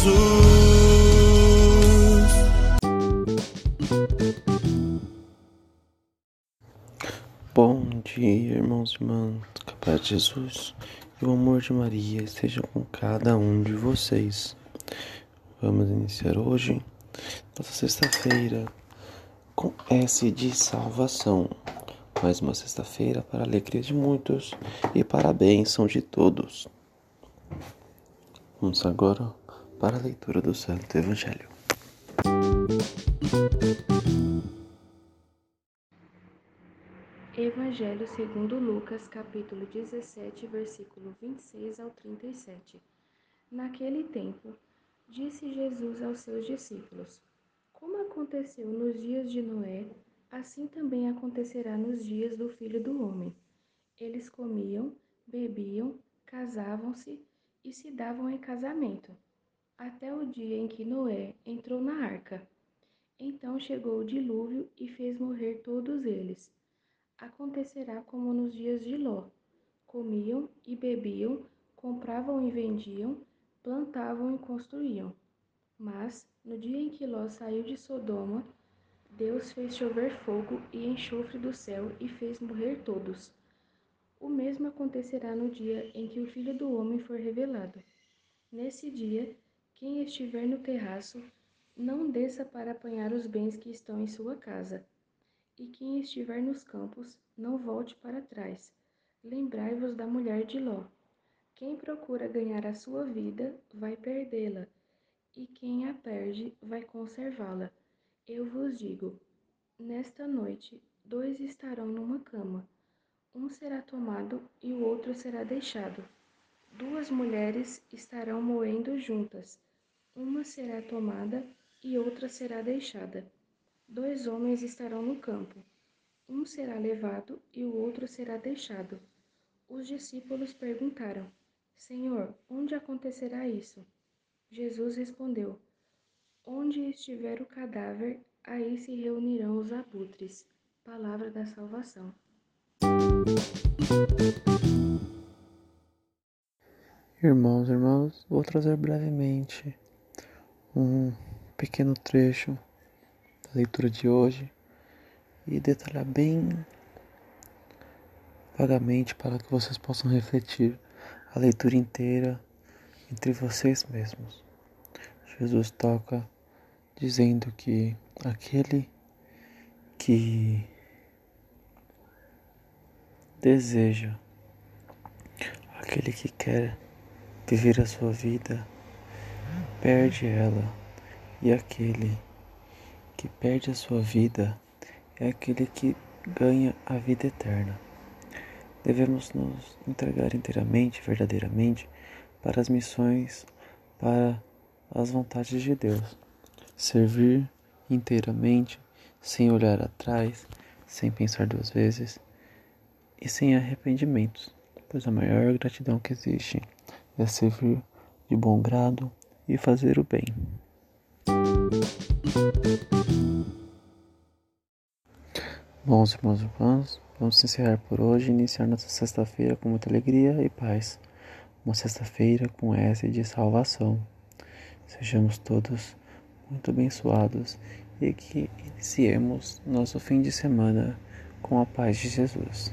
Jesus. Bom dia, irmãos e irmãs, que a paz de Jesus e o amor de Maria esteja com cada um de vocês. Vamos iniciar hoje, nossa sexta-feira, com S de salvação. Mais uma sexta-feira para a alegria de muitos e para a bênção de todos. Vamos agora para a leitura do Santo Evangelho. Evangelho segundo Lucas, capítulo 17, versículo 26 ao 37. Naquele tempo, disse Jesus aos seus discípulos: Como aconteceu nos dias de Noé, assim também acontecerá nos dias do Filho do Homem. Eles comiam, bebiam, casavam-se e se davam em casamento, até o dia em que Noé entrou na arca. Então chegou o dilúvio e fez morrer todos eles. Acontecerá como nos dias de Ló: comiam e bebiam, compravam e vendiam, plantavam e construíam. Mas, no dia em que Ló saiu de Sodoma, Deus fez chover fogo e enxofre do céu e fez morrer todos. O mesmo acontecerá no dia em que o Filho do Homem for revelado. Nesse dia, quem estiver no terraço, não desça para apanhar os bens que estão em sua casa. E quem estiver nos campos, não volte para trás. Lembrai-vos da mulher de Ló. Quem procura ganhar a sua vida, vai perdê-la, e quem a perde, vai conservá-la. Eu vos digo: nesta noite, dois estarão numa cama. Um será tomado e o outro será deixado. Duas mulheres estarão moendo juntas. Uma será tomada e outra será deixada. Dois homens estarão no campo. Um será levado e o outro será deixado. Os discípulos perguntaram: Senhor, onde acontecerá isso? Jesus respondeu: Onde estiver o cadáver, aí se reunirão os abutres. Palavra da salvação. Irmãos irmãs, vou trazer brevemente um pequeno trecho da leitura de hoje e detalhar bem vagamente para que vocês possam refletir a leitura inteira entre vocês mesmos. Jesus toca dizendo que aquele que deseja, aquele que quer viver a sua vida, perde ela, e aquele que perde a sua vida é aquele que ganha a vida eterna. Devemos nos entregar inteiramente, verdadeiramente, para as missões, para as vontades de Deus. Servir inteiramente, sem olhar atrás, sem pensar duas vezes e sem arrependimentos, pois a maior gratidão que existe é servir de bom grado e fazer o bem. Bons irmãos e irmãs, vamos encerrar por hoje e iniciar nossa sexta-feira com muita alegria e paz. Uma sexta-feira com S de salvação. Sejamos todos muito abençoados e que iniciemos nosso fim de semana com a paz de Jesus.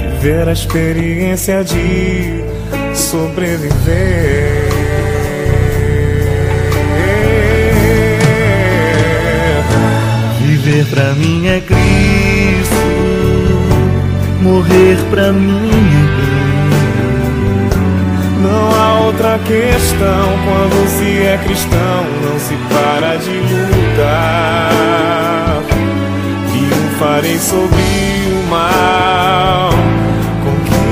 viver a experiência de sobreviver. Viver pra mim é Cristo, morrer pra mim é bem. Não há outra questão quando se é cristão, não se para de lutar. Triunfarei sobre o mal,